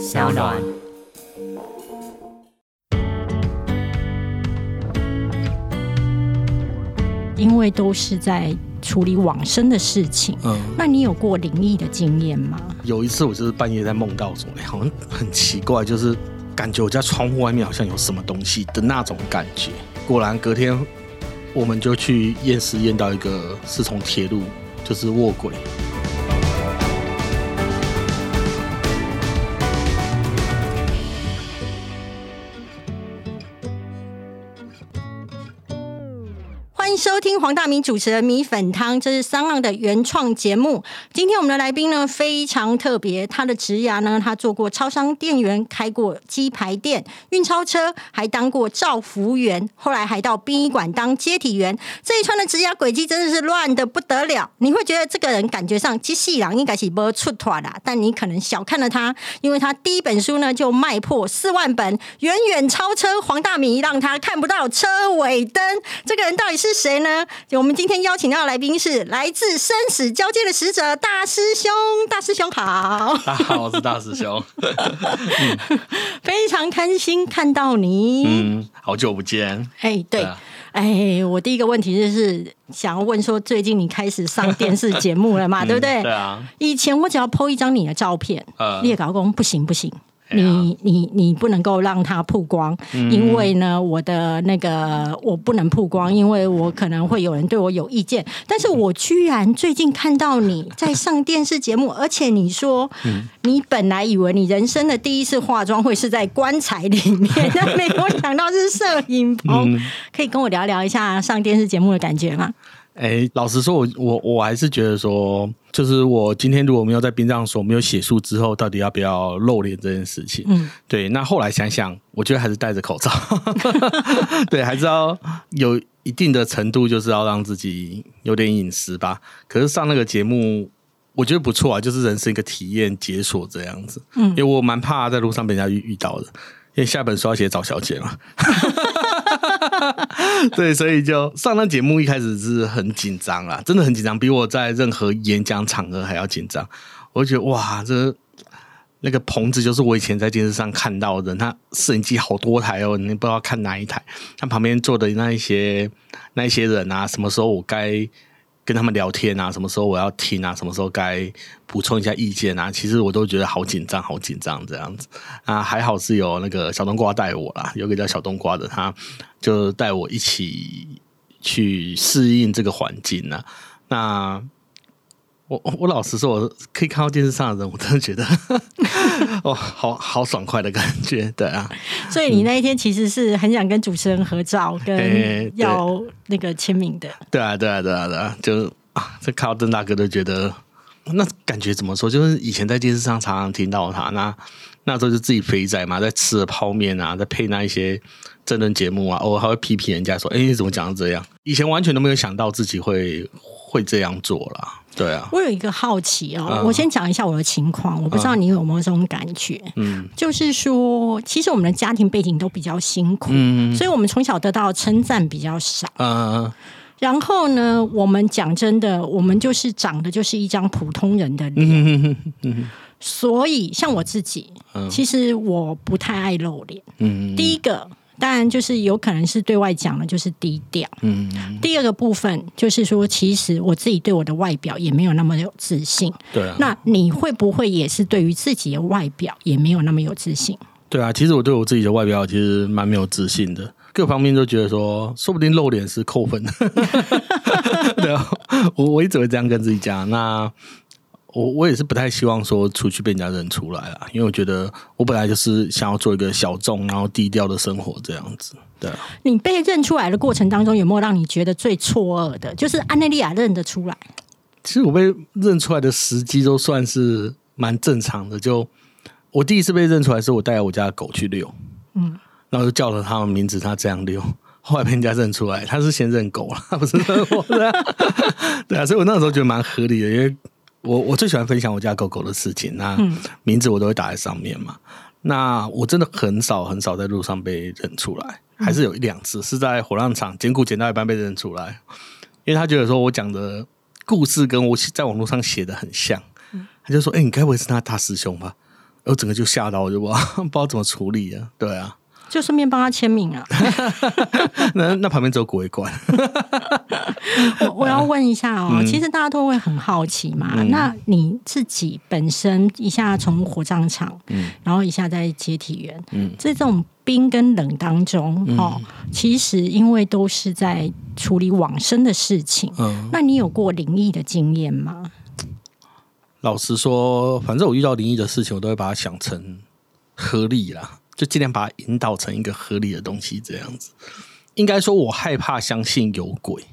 小暖。因为都是在处理往生的事情，嗯，那你有过灵异的经验吗？有一次我就是半夜在梦到什么，好像很奇怪，就是感觉我家窗户外面好像有什么东西的那种感觉。果然隔天我们就去验尸，验到一个是从铁路就是卧轨。收听黄大明主持的米粉汤，这是三浪的原创节目。今天我们的来宾呢非常特别，他的职涯呢，他做过超商店员，开过鸡排店、运钞车，还当过照服务员，后来还到殡仪馆当接体员。这一串的职涯轨迹真的是乱的不得了。你会觉得这个人感觉上机器人应该是不出团啦，但你可能小看了他，因为他第一本书呢就卖破四万本，远远超车黄大米，让他看不到车尾灯。这个人到底是谁呢？我们今天邀请到的来宾是来自生死交界的使者大师兄，大师兄好，大家好，我是大师兄。非常开心看到你。嗯，好久不见。哎，对，啊哎，我第一个问题就是想要问说，最近你开始上电视节目了嘛？对不对？对啊，以前我只要 PO 一张你的照片，呃你也搞公不行不行。你你你不能够让它曝光，嗯因为呢，我的那个我不能曝光，因为我可能会有人对我有意见。但是我居然最近看到你在上电视节目，而且你说嗯你本来以为你人生的第一次化妆会是在棺材里面，但没有想到是摄影棚。嗯可以跟我聊聊一下上电视节目的感觉吗？哎，老实说，我我我还是觉得说，就是我今天如果没有在殡葬所没有写书之后，到底要不要露脸这件事情？嗯，对。那后来想想，我觉得还是戴着口罩，对，还是要有一定的程度，就是要让自己有点隐私吧。可是上那个节目。我觉得不错啊，就是人生一个体验解锁这样子。嗯，因为我蛮怕在路上被人家遇遇到的，因为下本书要写找小姐嘛。对，所以就上那节目一开始是很紧张啦，真的很紧张，比我在任何演讲场合还要紧张。我就觉得哇，这那个棚子就是我以前在电视上看到的，那摄影机好多台哦，你不知道看哪一台。他旁边坐的那一些那一些人啊，什么时候我该跟他们聊天啊，什么时候我要听啊，什么时候该补充一下意见啊，其实我都觉得好紧张，好紧张这样子啊。还好是有那个小冬瓜带我啦，有个叫小冬瓜的，他就带我一起去适应这个环境呢、那我我老实说，我可以看到电视上的人，我真的觉得 哦，好好爽快的感觉，对啊，所以你那一天其实是很想跟主持人合照，哎跟要那个签名的。对啊，对啊，对啊，对啊，就啊，这看到邓大哥都觉得，那感觉怎么说？就是以前在电视上常常听到他，那那时候就自己肥仔嘛，在吃了泡面啊，在配那一些真人节目啊，偶尔还会批评人家说：“哎，你怎么讲成这样？”以前完全都没有想到自己会会这样做啦。对啊，我有一个好奇哦，嗯。我先讲一下我的情况，我不知道你有没有这种感觉，嗯。就是说，其实我们的家庭背景都比较辛苦，嗯。所以我们从小得到的称赞比较少。嗯。然后呢，我们讲真的，我们就是长的就是一张普通人的脸，嗯。嗯所以像我自己，其实我不太爱露脸。嗯。第一个。当然，就是有可能是对外讲的，就是低调。嗯，第二个部分就是说，其实我自己对我的外表也没有那么有自信。对啊，那你会不会也是对于自己的外表也没有那么有自信？对啊，其实我对我自己的外表其实蛮没有自信的，各方面都觉得说，说不定露脸是扣分的。对啊，我我一直会这样跟自己讲。那我我也是不太希望说出去被人家认出来啦，因为我觉得我本来就是想要做一个小众然后低调的生活这样子。对啊，你被认出来的过程当中，有没有让你觉得最错愕的？就是安内利亚认得出来，其实我被认出来的时机都算是蛮正常的。就我第一次被认出来是我带我家的狗去遛，嗯，然后就叫了它的名字，它这样遛。后来被人家认出来，他是先认狗了，不是认我的。对啊，所以我那时候觉得蛮合理的，因为我我最喜欢分享我家狗狗的事情，那名字我都会打在上面嘛。那我真的很少很少在路上被认出来，还是有一两次是在火葬场捡骨捡到一半被认出来，因为他觉得说我讲的故事跟我在网络上写的很像，他就说：“哎、你该不会是他大师兄吧？”我整个就吓到，我就不知道 不知道怎么处理啊。对啊，就顺便帮他签名啊。那那旁边只有鬼馆。我我要问一下哦，其实大家都会很好奇嘛。那你自己本身一下从火葬场，嗯，然后一下在解体员，嗯，这种冰跟冷当中，哦，其实因为都是在处理往生的事情，嗯，那你有过灵异的经验吗？老实说，反正我遇到灵异的事情，我都会把它想成合理啦，就尽量把它引导成一个合理的东西，这样子。应该说，我害怕相信有鬼。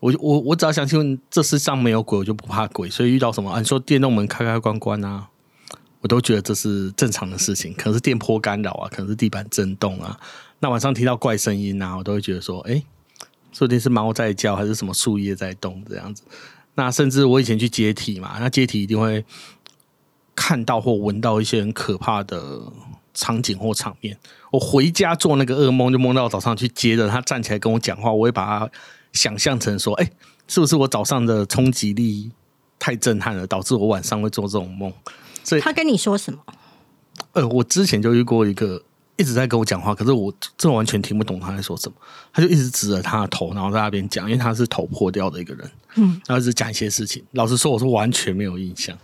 我我我只要相信这世上没有鬼，我就不怕鬼。所以遇到什么啊，你说电动门开开关关啊，我都觉得这是正常的事情。可能是电波干扰啊，可能是地板震动啊。那晚上听到怪声音啊，我都会觉得说，哎，说不定是猫在叫，还是什么树叶在动这样子。那甚至我以前去接体嘛，那接体一定会看到或闻到一些很可怕的场景或场面。我回家做那个噩梦，就梦到早上去接着他站起来跟我讲话，我会把他想象成说：“哎，是不是我早上的冲击力太震撼了，导致我晚上会做这种梦？”所以他跟你说什么？呃，我之前就遇过一个一直在跟我讲话，可是我这完全听不懂他在说什么。他就一直指着他的头，然后在那边讲，因为他是头破掉的一个人，嗯，然后一直讲一些事情。老实说，我是完全没有印象。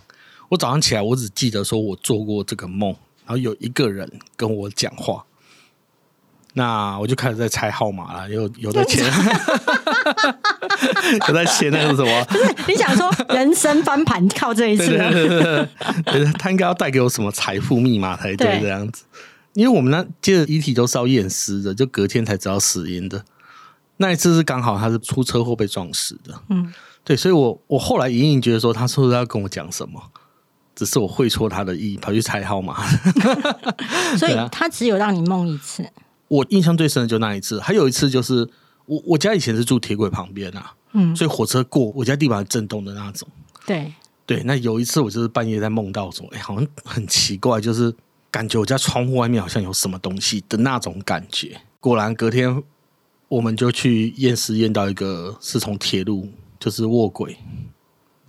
我早上起来，我只记得说我做过这个梦，然后有一个人跟我讲话。那我就开始在猜号码了，有有在签，有在签 那个什么？不是你想说人生翻盘靠这一次？他应该要带给我什么财富密码才对这样子？因为我们那接着遗体都是要验尸的，就隔天才知道死因的。那一次是刚好他是出车祸被撞死的，嗯，对，所以我我后来隐隐觉得说他是不是要跟我讲什么？只是我会错他的意，跑去猜号码。所以他只有让你梦一次。我印象最深的就那一次，还有一次就是我我家以前是住铁轨旁边啊，嗯，所以火车过我家地板震动的那种。对对，那有一次我就是半夜在梦到说，哎，好像很奇怪，就是感觉我家窗户外面好像有什么东西的那种感觉。果然隔天我们就去验尸，验到一个是从铁路就是卧轨，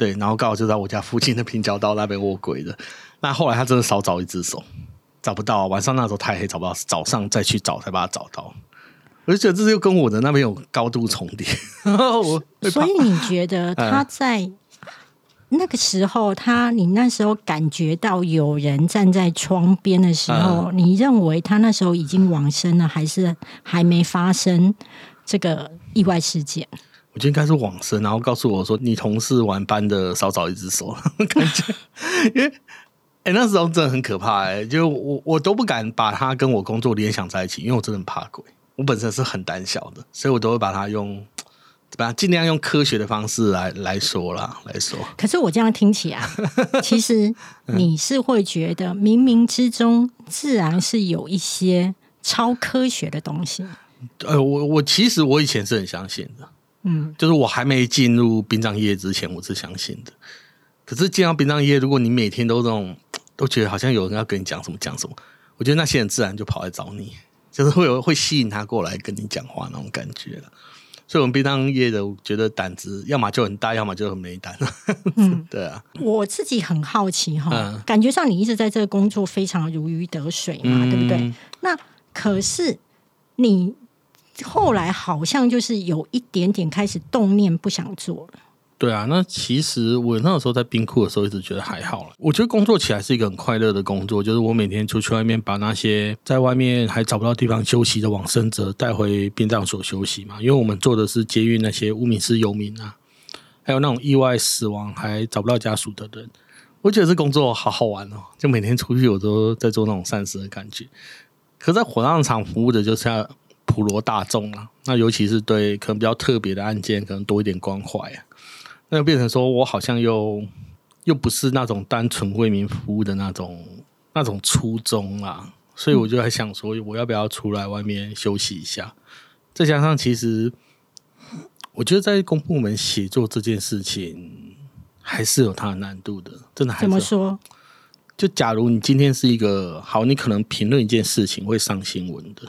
对，然后刚好就在我家附近的平交道那边卧轨的。那后来他真的少找一只手。找不到，晚上那时候太黑，找不到。早上再去找，才把它找到。我就觉得这又跟我的那边有高度重叠。我所以你觉得他在那个时候，他你那时候感觉到有人站在窗边的时候，你认为他那时候已经往生了，还是还没发生这个意外事件？我觉得应该是往生，然后告诉我说：“你同事晚班的少找一只手。”感觉因为。哎，那时候真的很可怕哎，就我我都不敢把他跟我工作联想在一起，因为我真的很怕鬼。我本身是很胆小的，所以我都会把它用，把尽量用科学的方式来来说啦，来说。可是我这样听起来，其实你是会觉得冥冥之中自然是有一些超科学的东西。呃，我我其实我以前是很相信的，嗯，就是我还没进入殡葬业之前，我是相信的。可是进到殡葬业，如果你每天都这种。都觉得好像有人要跟你讲什么讲什么，我觉得那些人自然就跑来找你，就是会有会吸引他过来跟你讲话那种感觉了。所以，我们殡葬业的，我觉得胆子要么就很大，要么就很没胆。嗯，对啊。我自己很好奇哈，感觉上你一直在这个工作非常如鱼得水嘛，对不对？那可是你后来好像就是有一点点开始动念，不想做了。对啊，那其实我那个时候在冰库的时候，一直觉得还好了。我觉得工作起来是一个很快乐的工作，就是我每天出去外面把那些在外面还找不到地方休息的往生者带回殡葬所休息嘛。因为我们做的是接运那些无名氏游民啊，还有那种意外死亡还找不到家属的人。我觉得这工作好好玩哦，就每天出去我都在做那种善事的感觉。可在火葬场服务的就是要普罗大众啊，那尤其是对可能比较特别的案件，可能多一点关怀啊。那就变成说，我好像又又不是那种单纯为民服务的那种那种初衷啦，所以我就在想说，我要不要出来外面休息一下？再加上，其实我觉得在公部门写作这件事情还是有它的难度的，真的。怎么说？就假如你今天是一个好，你可能评论一件事情会上新闻的。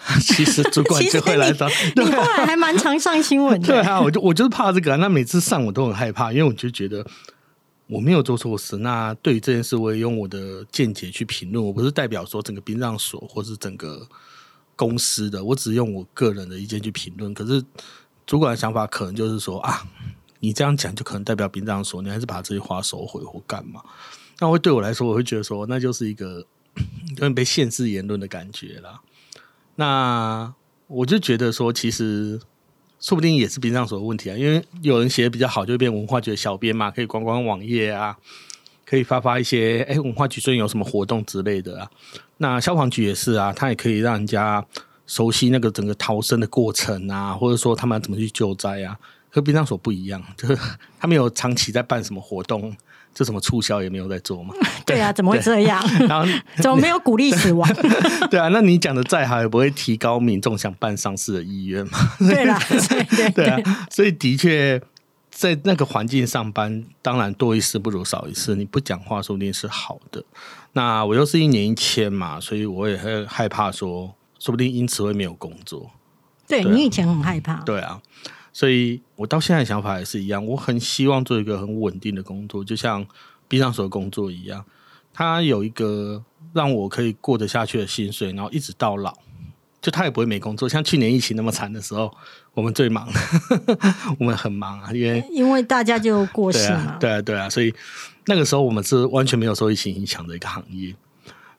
其实主管就会来找，你后来还蛮常上新闻的。对啊，我就我就是怕这个，那每次上我都很害怕，因为我就觉得我没有做错事。那对于这件事，我也用我的见解去评论，我不是代表说整个殡葬所或是整个公司的，我只用我个人的意见去评论。可是主管的想法可能就是说啊，你这样讲就可能代表殡葬所，你还是把这些话收回或干嘛？那会对我来说，我会觉得说，那就是一个有点被限制言论的感觉啦。那我就觉得说，其实说不定也是殡葬所的问题啊，因为有人写的比较好，就变文化局的小编嘛，可以观光网页啊，可以发发一些哎，文化局最近有什么活动之类的啊。那消防局也是啊，他也可以让人家熟悉那个整个逃生的过程啊，或者说他们怎么去救灾啊。和殡葬所不一样，就是他们有长期在办什么活动。就什么促销也没有在做嘛？对啊，怎么会 这样？然后怎么没有鼓励死亡？对啊，那你讲的再好，也不会提高民众想办丧事的意愿嘛？对啦，对对对啊，所以的确在那个环境上班，当然多一事不如少一事。你不讲话，说不定是好的。那我又是一年一签嘛，所以我也会害怕说，说不定因此会没有工作。对你以前很害怕，对啊。所以我到现在想法也是一样，我很希望做一个很稳定的工作，就像殡葬所的工作一样，它有一个让我可以过得下去的薪水，然后一直到老，就他也不会没工作。像去年疫情那么惨的时候，我们最忙，我们很忙啊，因为因为大家就过世嘛，对啊，对啊，所以那个时候我们是完全没有受疫情影响的一个行业，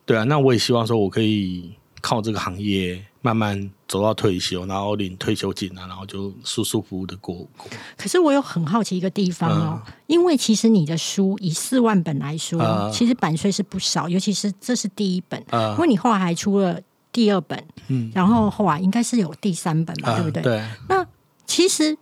对啊，那我也希望说我可以靠这个行业。慢慢走到退休，然后领退休金啊，然后就舒舒服服的过过。可是我有很好奇一个地方哦，因为其实你的书以四万本来说，其实版税是不少，尤其是这是第一本，因为你后来还出了第二本，嗯，然后后来应该是有第三本嘛，对不对？对。那其实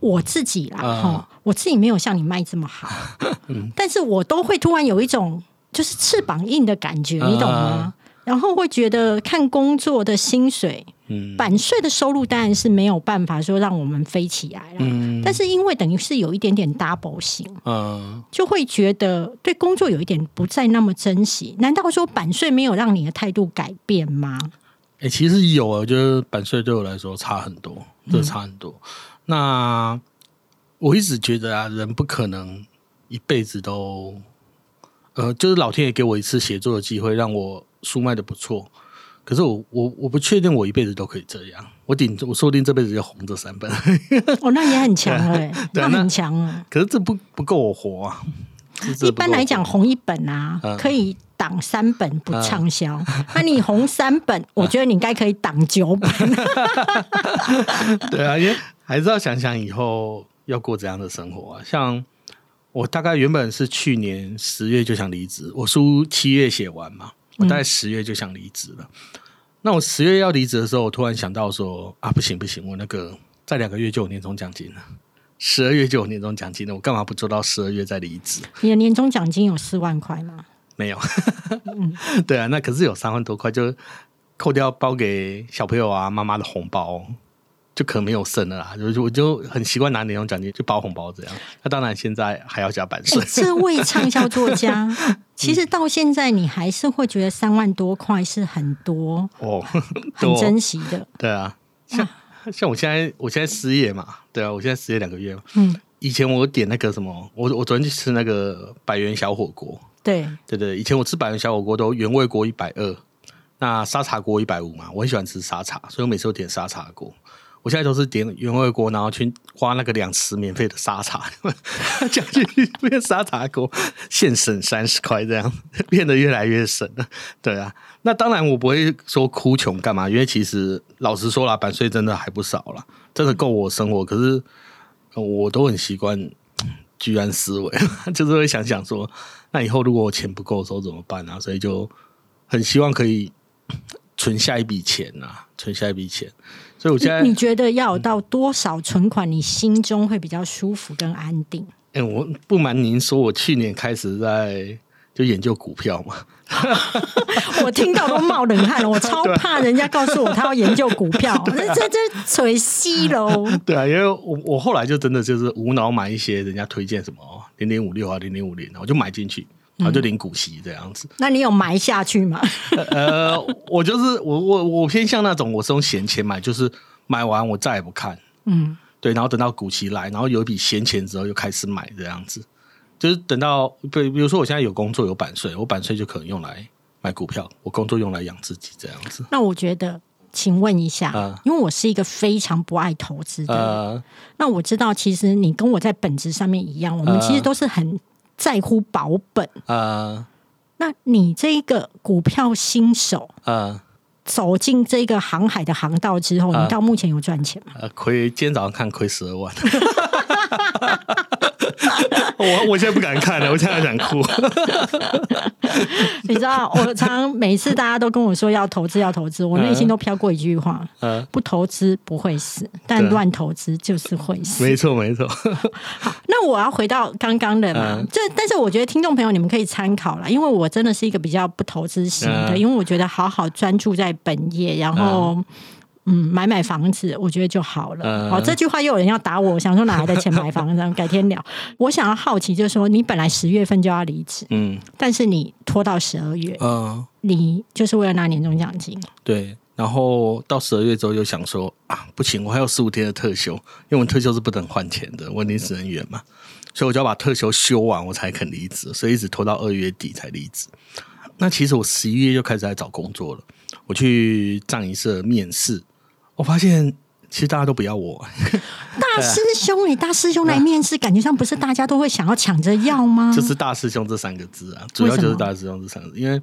我自己啦，哈，我自己没有像你卖这么好，嗯，但是我都会突然有一种就是翅膀硬的感觉，你懂吗？然后会觉得看工作的薪水，嗯，版税的收入当然是没有办法说让我们飞起来了，嗯，但是因为等于是有一点点 double 型，嗯，就会觉得对工作有一点不再那么珍惜。难道说版税没有让你的态度改变吗？哎，其实有啊，我觉得版税对我来说差很多，这差很多。那我一直觉得啊，人不可能一辈子都，呃，就是老天爷给我一次写作的机会，让我。书卖的不错，可是我我我不确定我一辈子都可以这样。我顶我说不定这辈子要红这三本。哦，那也很强哎，那很强啊。可是这不不够我活啊。一般来讲，红一本啊，可以挡三本不畅销。那你红三本，我觉得你应该可以挡九本。对啊，因为还是要想想以后要过怎样的生活啊。像我大概原本是去年十月就想离职，我书七月写完嘛。我大概十月就想离职了。那我十月要离职的时候，我突然想到说啊，不行不行，我那个再两个月就有年终奖金了，十二月就有年终奖金了，我干嘛不做到十二月再离职？你的年终奖金有四万块吗？没有。对啊，那可是有三万多块，就扣掉包给小朋友啊妈妈的红包。就可能没有剩了啦，就我就很习惯拿年终奖金就包红包这样。那当然现在还要加版税。这位畅销作家，其实到现在你还是会觉得三万多块是很多哦，很珍惜的。对啊，像像我现在我现在失业嘛，对啊，我现在失业两个月嘛。嗯，以前我点那个什么，我我昨天去吃那个百元小火锅。对对对，以前我吃百元小火锅都原味锅一百二，那沙茶锅一百五嘛，我很喜欢吃沙茶，所以我每次都点沙茶锅。我现在都是点原味锅，然后去花那个两匙免费的沙茶，加进去变沙茶锅，现省三十块，这样 变得越来越省了。对啊，那当然我不会说哭穷干嘛，因为其实老实说了，版税真的还不少了，真的够我生活。可是我都很习惯居安思危，就是会想想说，那以后如果我钱不够的时候怎么办啊？所以就很希望可以存下一笔钱啊，存下一笔钱。所以我现在你觉得要有到多少存款，你心中会比较舒服跟安定？哎，我不瞒您说，我去年开始在就研究股票嘛 我听到都冒冷汗了。我超怕人家告诉我他要研究股票，这这这吹西喽。对啊，因为我我后来就真的就是无脑买一些人家推荐什么零零五六啊零零五零，我就买进去。然后就领股息这样子，那你有埋下去吗？呃，我就是我我我偏向那种，我是用闲钱买，就是买完我再也不看，嗯，对，然后等到股息来，然后有一笔闲钱之后又开始买这样子，就是等到比，比如说我现在有工作有版税，我版税就可能用来买股票，我工作用来养自己这样子。那我觉得，请问一下，嗯因为我是一个非常不爱投资的人，呃，那我知道其实你跟我在本质上面一样，我们呃其实都是很在乎保本。呃那你这个股票新手呃走进这个航海的航道之后，呃你到目前有赚钱吗？呃，亏今天早上看亏十二万。我我现在不敢看了，我现在想哭。你知道，我常常每次大家都跟我说要投资要投资，我内心都飘过一句话：呃，不投资不会死，但对乱投资就是会死。没错 没错，那我要回到刚刚的嘛，嗯这但是我觉得听众朋友你们可以参考啦，因为我真的是一个比较不投资型的，嗯因为我觉得好好专注在本业，然后。嗯，买买房子，我觉得就好了。嗯好，这句话又有人要打我，我想说哪来的钱买房子？改天聊。我想要好奇，就是说，你本来十月份就要离职，嗯但是你拖到十二月，嗯、你就是为了拿年终奖金。对。然后到十二月之后，又想说啊，不行，我还有十五天的特休，因为我们特休是不能换钱的，我临时人员嘛，所以我就要把特休休完，我才肯离职，所以一直拖到二月底才离职。那其实我十一月就开始在找工作了，我去藏仪社面试，我发现其实大家都不要我，大师兄，你大师兄来面试，感觉上不是大家都会想要抢着要吗？就是大师兄这三个字啊，主要就是大师兄这三个字。因为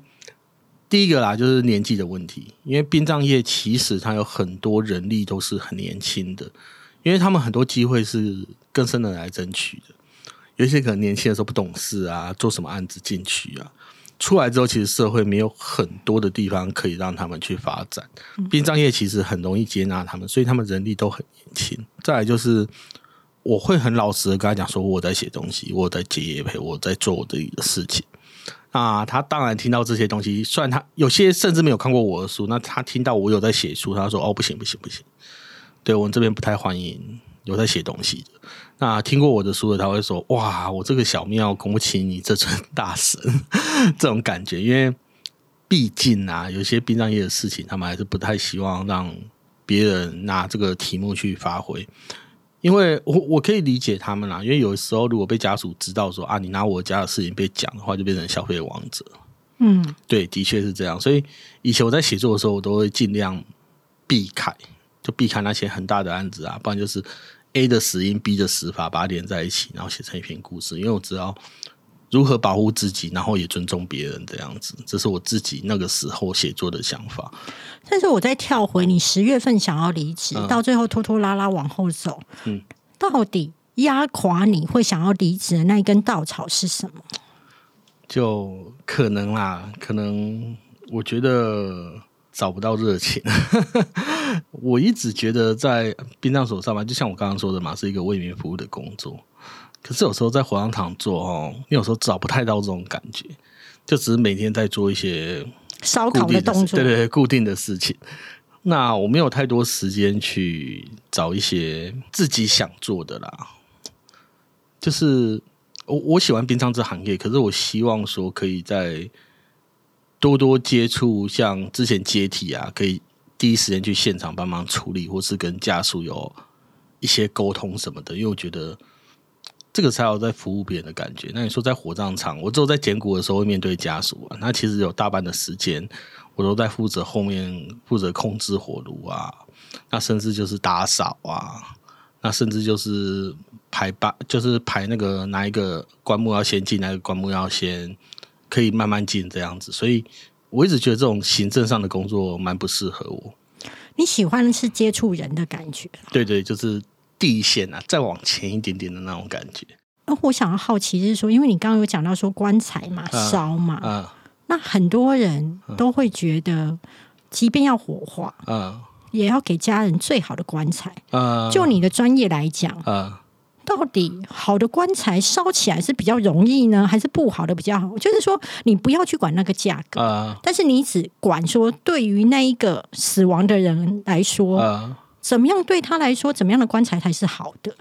第一个啦，就是年纪的问题。因为殡葬业其实它有很多人力都是很年轻的，因为他们很多机会是更生的来争取的。有一些可能年轻的时候不懂事啊，做什么案子进去啊，出来之后其实社会没有很多的地方可以让他们去发展。殡葬业其实很容易接纳他们，所以他们人力都很年轻。再来就是。我会很老实的跟他讲说，我在写东西，我在接业陪，我在做我自己的事情。那他当然听到这些东西，虽然他有些甚至没有看过我的书，那他听到我有在写书，他说：“哦，不行不行不行，对我们这边不太欢迎有在写东西的。”那听过我的书的，他会说：“哇，我这个小庙供不起你这尊大神。”这种感觉，因为毕竟啊，有些殡葬业的事情，他们还是不太希望让别人拿这个题目去发挥。因为我我可以理解他们啦，因为有时候如果被家属知道说啊，你拿我家的事情被讲的话，就变成消费王者。嗯，对，的确是这样。所以以前我在写作的时候，我都会尽量避开，就避开那些很大的案子啊，不然就是 A 的死因、B 的死法，把它连在一起，然后写成一篇故事。因为我知道如何保护自己，然后也尊重别人，这样子，这是我自己那个时候写作的想法。但是我再跳回你十月份想要离职，嗯到最后拖拖拉拉往后走，嗯，到底压垮你会想要离职的那一根稻草是什么？就可能啦，可能我觉得找不到热情。我一直觉得在殡葬所上班，就像我刚刚说的嘛，是一个为民服务的工作。可是有时候在火葬场做哦，你有时候找不太到这种感觉，就只是每天在做一些烧烤的动作，对对对，固定的事情。那我没有太多时间去找一些自己想做的啦。就是我我喜欢殡葬这行业，可是我希望说可以在多多接触，像之前接体啊，可以第一时间去现场帮忙处理，或是跟家属有一些沟通什么的，因为我觉得。这个才有在服务别人的感觉。那你说在火葬场，我只有在捡骨的时候会面对家属啊，那其实有大半的时间我都在负责后面负责控制火炉啊，那甚至就是打扫啊，那甚至就是排班，就是排那个哪一个棺木要先进，哪个棺木要先可以慢慢进这样子。所以我一直觉得这种行政上的工作蛮不适合我。你喜欢的是接触人的感觉。对对，就是地线啊，再往前一点点的那种感觉。那我想要好奇是说，因为你刚刚有讲到说棺材嘛、啊烧嘛，啊那很多人都会觉得，即便要火化，啊也要给家人最好的棺材。啊！就你的专业来讲，啊。到底好的棺材烧起来是比较容易呢，还是不好的比较好？就是说，你不要去管那个价格，啊但是你只管说，对于那一个死亡的人来说，啊，怎么样对他来说，怎么样的棺材才是好的？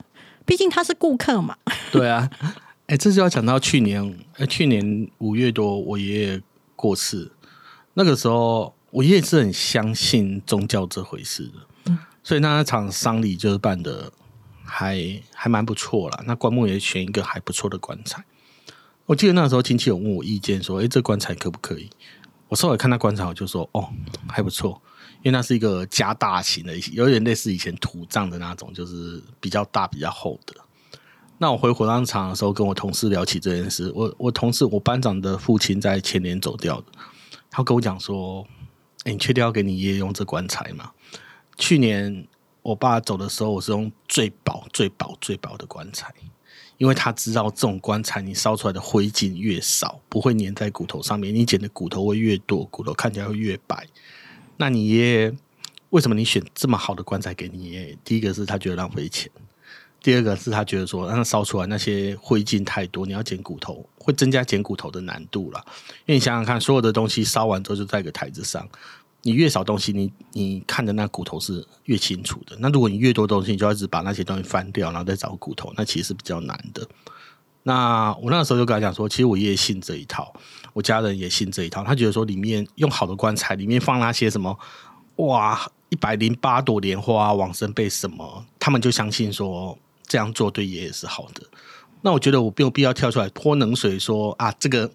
毕竟他是顾客嘛。对啊，哎，这就要讲到去年，呃，去年五月多，我爷爷过世，那个时候我爷爷是很相信宗教这回事的，所以那场丧礼就是办的还还蛮不错啦。那棺木也选一个还不错的棺材。我记得那时候亲戚有问我意见，说：“哎，这棺材可不可以？”我稍微看那棺材，我就说：“哦，还不错，因为那是一个加大型的，有点类似以前土葬的那种，就是比较大、比较厚的。”那我回火葬场的时候，跟我同事聊起这件事。我我同事，我班长的父亲在前年走掉的，他跟我讲说：“哎，你确定要给你爷爷用这棺材吗？”去年我爸走的时候，我是用最薄、最薄、最薄的棺材。因为他知道这种棺材，你烧出来的灰烬越少，不会粘在骨头上面，你捡的骨头会越多，骨头看起来会越白。那你爷爷为什么你选这么好的棺材给你爷爷？第一个是他觉得浪费钱，第二个是他觉得说让他烧出来那些灰烬太多，你要捡骨头会增加捡骨头的难度了。因为你想想看，所有的东西烧完之后就在一个台子上。你越少东西，你你看的那骨头是越清楚的。那如果你越多东西，你就一直把那些东西翻掉，然后再找骨头，那其实是比较难的。那我那个时候就跟他讲说，其实我爷爷信这一套，我家人也信这一套。他觉得说，里面用好的棺材，里面放那些什么，哇，一百零八朵莲花往生被什么，他们就相信说这样做对爷爷是好的。那我觉得我没有必要跳出来泼冷水，说啊这个。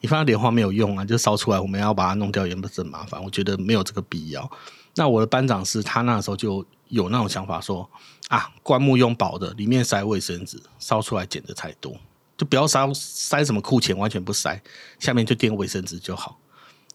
你放莲花没有用啊，就烧出来，我们要把它弄掉也不是很麻烦。我觉得没有这个必要。那我的班长是他那时候就有那种想法，说啊，棺木用薄的，里面塞卫生纸，烧出来捡的才多，就不要烧塞什么库钱，完全不塞，下面就垫卫生纸就好。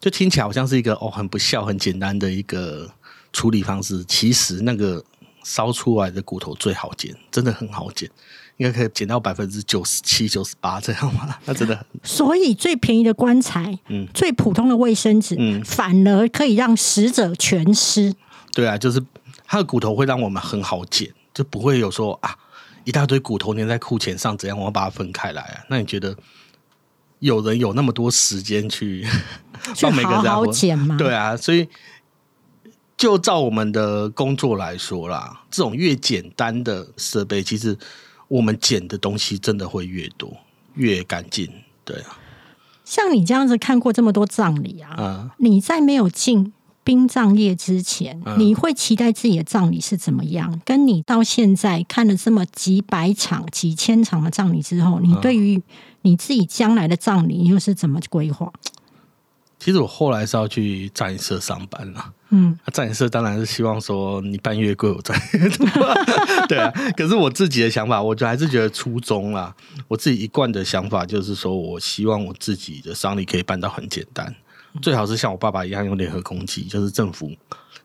就听起来好像是一个哦很不孝、很简单的一个处理方式。其实那个烧出来的骨头最好捡，真的很好捡。应该可以减到百分之九十七、九十八这样吗？那真的很。所以最便宜的棺材，嗯，最普通的卫生纸，嗯，反而可以让死者全尸。对啊，就是它的骨头会让我们很好捡，就不会有说啊一大堆骨头粘在裤钱上，怎样我要把它分开来啊？那你觉得有人有那么多时间去去好好剪吗？对啊，所以就照我们的工作来说啦，这种越简单的设备，其实。我们捡的东西真的会越多越干净，对啊。像你这样子看过这么多葬礼啊，你在没有进殡葬业之前，你会期待自己的葬礼是怎么样？跟你到现在看了这么几百场、几千场的葬礼之后，你对于你自己将来的葬礼又是怎么规划？其实我后来是要去葬仪社上班了。嗯，葬仪社当然是希望说你办越贵，我赚越多。对啊，可是我自己的想法，我就还是觉得初衷啦。我自己一贯的想法就是说，我希望我自己的商礼可以办到很简单，最好是像我爸爸一样用联合公祭，就是政府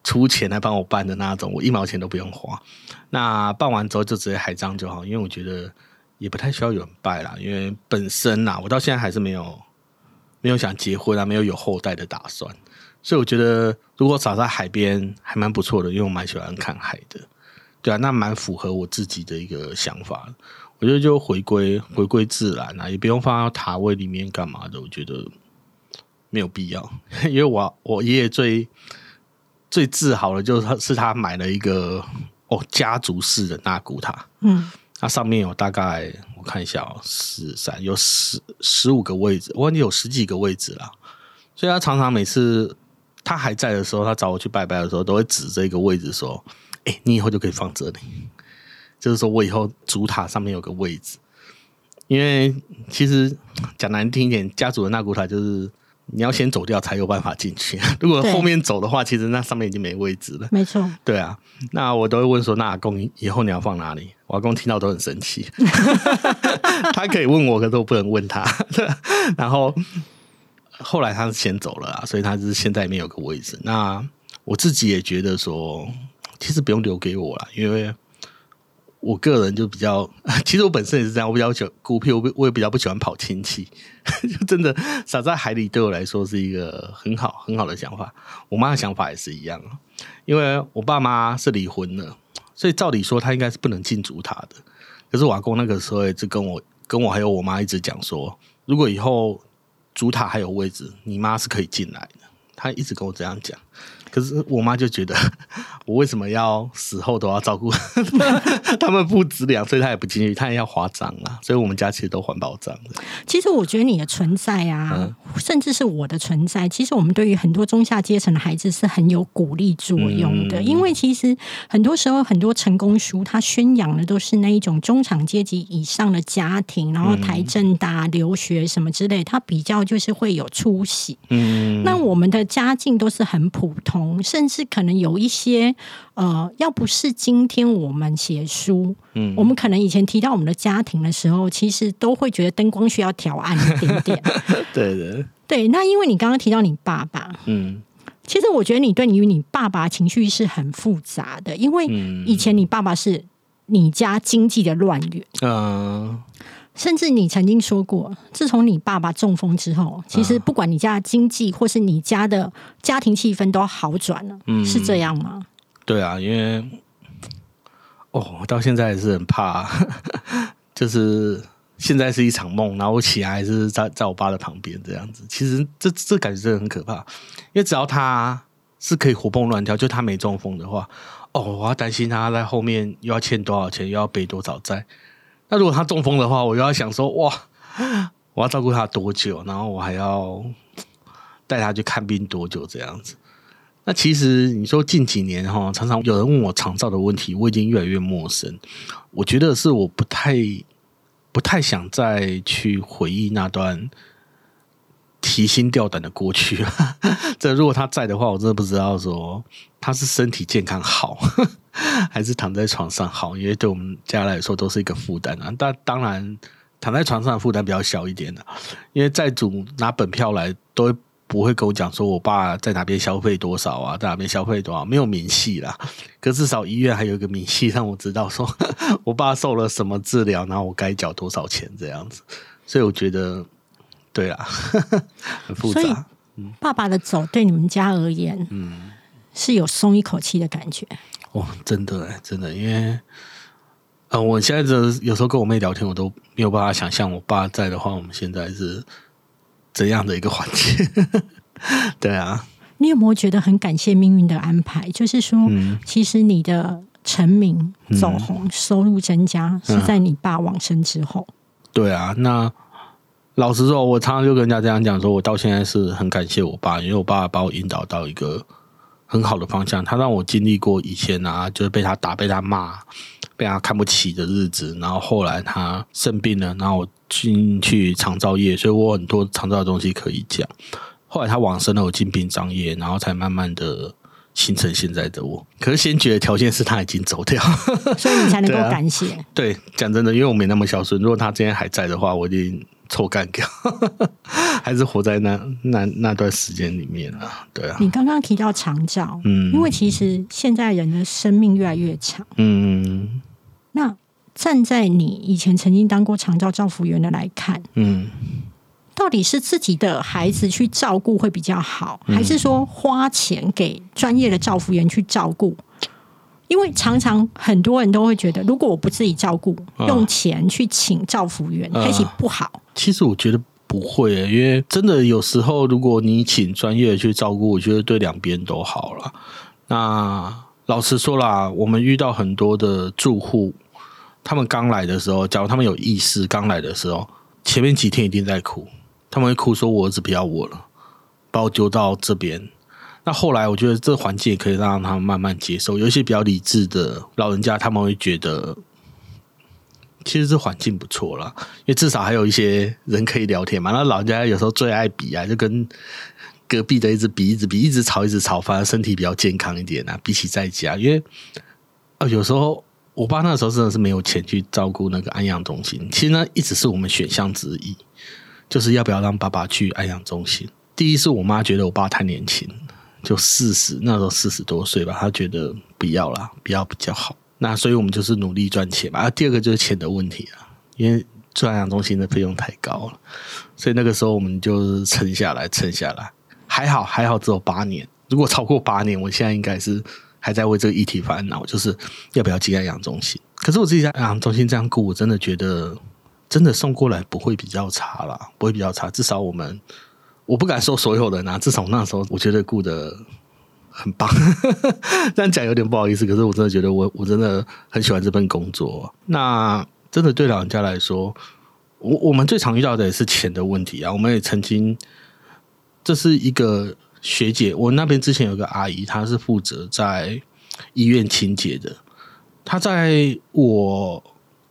出钱来帮我办的那种，我一毛钱都不用花。那办完之后就直接海葬就好，因为我觉得也不太需要有人拜啦，因为本身呐，我到现在还是没有。没有想结婚啊，没有有后代的打算，所以我觉得如果找在海边还蛮不错的，因为我蛮喜欢看海的，对啊，那蛮符合我自己的一个想法。我觉得就回归回归自然啊，也不用放到塔位里面干嘛的，我觉得没有必要。因为我我爷爷最最自豪的就是他是他买了一个哦家族式的纳古塔，嗯。它上面有大概我看一下哦，十三有十十五个位置，我忘记有十几个位置了。所以他常常每次他还在的时候，他找我去拜拜的时候，都会指这个位置说：“哎，你以后就可以放这里。”就是说我以后主塔上面有个位置。因为其实讲难听一点，家族的那古塔就是你要先走掉才有办法进去。如果后面走的话，其实那上面已经没位置了。没错，对啊。那我都会问说：“那阿公以后你要放哪里？”我阿公听到都很生气，他可以问我，可是我不能问他。然后后来他是先走了啊，所以他是现在里面有个位置。那我自己也觉得说，其实不用留给我了，因为我个人就比较，其实我本身也是这样，我比较喜欢孤僻，我我也比较不喜欢跑亲戚。就真的撒在海里，对我来说是一个很好很好的想法。我妈的想法也是一样，因为我爸妈是离婚了。所以照理说，他应该是不能进主塔的。可是瓦公那个时候一直跟我、跟我还有我妈一直讲说，如果以后主塔还有位置，你妈是可以进来的。他一直跟我这样讲。可是我妈就觉得，我为什么要死后都要照顾 他们不止两岁，他也不进去，她也要划章啊。所以我们家其实都环保章的。其实我觉得你的存在啊，甚至是我的存在，其实我们对于很多中下阶层的孩子是很有鼓励作用的。因为其实很多时候很多成功书，它宣扬的都是那一种中产阶级以上的家庭，然后台政大留学什么之类，它比较就是会有出息。嗯，那我们的家境都是很普通，甚至可能有一些呃，要不是今天我们写书，嗯，我们可能以前提到我们的家庭的时候，其实都会觉得灯光需要调暗一点点。对的，对。那因为你刚刚提到你爸爸，嗯，其实我觉得你对你与你爸爸情绪是很复杂的，因为以前你爸爸是你家经济的乱源，嗯。甚至你曾经说过，自从你爸爸中风之后，其实不管你家的经济或是你家的家庭气氛都好转了，是这样吗？对啊，因为哦，我到现在还是很怕，就是现在是一场梦，然后我起来还是在在我爸的旁边这样子。其实这这感觉真的很可怕，因为只要他是可以活蹦乱跳，就他没中风的话，哦，我要担心他在后面又要欠多少钱，又要背多少债。那如果他中风的话，我又要想说，哇，我要照顾他多久？然后我还要带他去看病多久？这样子。那其实你说近几年哈，常常有人问我肠照的问题，我已经越来越陌生。我觉得是我不太不太想再去回忆那段提心吊胆的过去。这如果他在的话，我真的不知道说他是身体健康好。还是躺在床上好，因为对我们家来说都是一个负担啊。但当然，躺在床上的负担比较小一点的，因为债主拿本票来，都不会跟我讲说我爸在哪边消费多少啊，在哪边消费多少，没有明细啦。可至少医院还有一个明细，让我知道说 我爸受了什么治疗，然后我该缴多少钱这样子。所以我觉得，对啊，很复杂。爸爸的走对你们家而言，嗯，是有松一口气的感觉。哦，真的哎，真的，因为，呃，我现在的有时候跟我妹聊天，我都没有办法想象我爸在的话，我们现在是怎样的一个环境。对啊，你有没有觉得很感谢命运的安排？就是说，其实你的成名、走红、收入增加，是在你爸往生之后。对啊，那老实说，我常常就跟人家这样讲，说我到现在是很感谢我爸，因为我爸把我引导到一个。很好的方向，他让我经历过以前啊，就是被他打、被他骂、被他看不起的日子。然后后来他生病了，然后我进去长照业，所以我很多长照的东西可以讲。后来他往生了，我进殡葬业，然后才慢慢的形成现在的我。可是先决的条件是他已经走掉，所以你才能够感谢。对，讲真的，因为我没那么孝顺。如果他今天还在的话，我一定。臭干掉，还是活在那那那段时间里面啊？对啊。你刚刚提到长照，嗯，因为其实现在人的生命越来越长，嗯。那站在你以前曾经当过长照照服员的来看，嗯，到底是自己的孩子去照顾会比较好，还是说花钱给专业的照服员去照顾？因为常常很多人都会觉得，如果我不自己照顾，用钱去请照服员，开始不好。其实我觉得不会，因为真的有时候，如果你请专业的去照顾，我觉得对两边都好了。那老实说啦，我们遇到很多的住户，他们刚来的时候，假如他们有意识，刚来的时候，前面几天一定在哭，他们会哭说：“我儿子不要我了，把我丢到这边。”那后来，我觉得这环境也可以让他们慢慢接受。有一些比较理智的老人家，他们会觉得，其实这环境不错了，因为至少还有一些人可以聊天嘛。那老人家有时候最爱比啊，就跟隔壁的一直比，一直比，一直吵，一直吵，反而身体比较健康一点啊。比起在家，因为啊，有时候我爸那时候真的是没有钱去照顾那个安养中心。其实呢，一直是我们选项之一，就是要不要让爸爸去安养中心。第一是我妈觉得我爸太年轻。就四十，那时候四十多岁吧，他觉得不要啦，不要比较好。那所以我们就是努力赚钱嘛。啊，第二个就是钱的问题啊，因为做养中心的费用太高了，所以那个时候我们就是撑下来，撑下来。还好，还好，只有八年。如果超过八年，我现在应该是还在为这个议题烦恼，就是要不要进养中心。可是我自己在养中心这样顾，我真的觉得真的送过来不会比较差啦，不会比较差。至少我们。我不敢说所有人啊，至少那时候我觉得顾的很棒。这样讲有点不好意思，可是我真的觉得我我真的很喜欢这份工作。那真的对老人家来说，我我们最常遇到的也是钱的问题啊。我们也曾经，这是一个学姐，我那边之前有个阿姨，她是负责在医院清洁的。她在我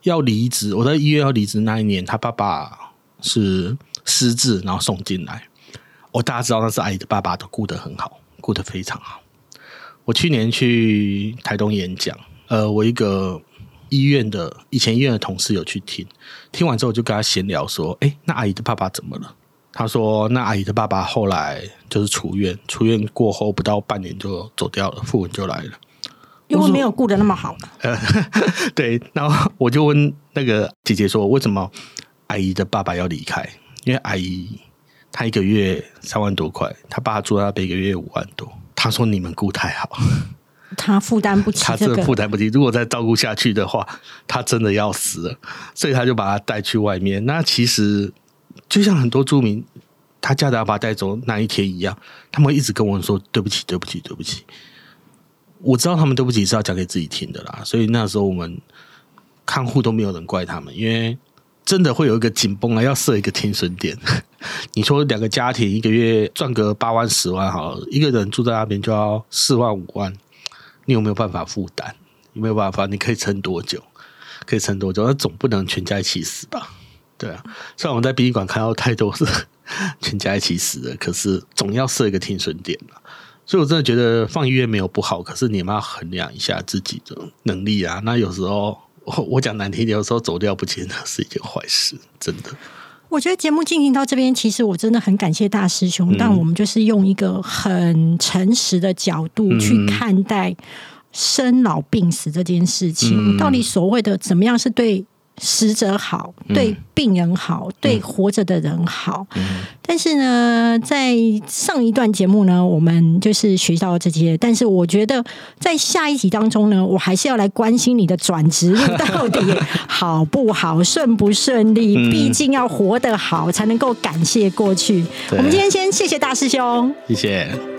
要离职，我在医院要离职那一年，她爸爸是失智，然后送进来。我大家知道那是阿姨的爸爸，都顾得很好，顾得非常好。我去年去台东演讲，呃，我一个医院的以前医院的同事有去听，听完之后就跟他闲聊说：“哎，那阿姨的爸爸怎么了？”他说：“那阿姨的爸爸后来就是出院，出院过后不到半年就走掉了，副文就来了，因为没有顾得那么好嘛。呃，对，然后我就问那个姐姐说：“为什么阿姨的爸爸要离开？因为阿姨。”他一个月三万多块，他爸住那边一个月五万多。他说：“你们顾太好，他负担不起。他真的负担不起。如果再照顾下去的话，他真的要死了。所以他就把他带去外面。那其实就像很多住民，他家的要把他带走那一天一样，他们一直跟我说：对不起，对不起，对不起。我知道他们对不起是要讲给自己听的啦。所以那时候我们看护都没有人怪他们，因为。真的会有一个紧绷啊，要设一个停损点。你说两个家庭一个月赚个八万十万，好，一个人住在那边就要四万五万，你有没有办法负担？有没有办法？你可以撑多久？可以撑多久？那总不能全家一起死吧？对啊，虽然我们在殡仪馆看到太多是 全家一起死的，可是总要设一个停损点所以我真的觉得放医院没有不好，可是你们要衡量一下自己的能力啊。那有时候。我讲难听点，有时候走掉不见得是一件坏事，真的。我觉得节目进行到这边，其实我真的很感谢大师兄，但我们就是用一个很诚实的角度去看待生老病死这件事情。到底所谓的怎么样是对？死者好，对病人好，对活着的人好。但是呢，在上一段节目呢，我们就是学到这些。但是我觉得，在下一集当中呢，我还是要来关心你的转职路到底 好不好，顺不顺利。毕竟要活得好，才能够感谢过去。我们今天先谢谢大师兄，谢谢。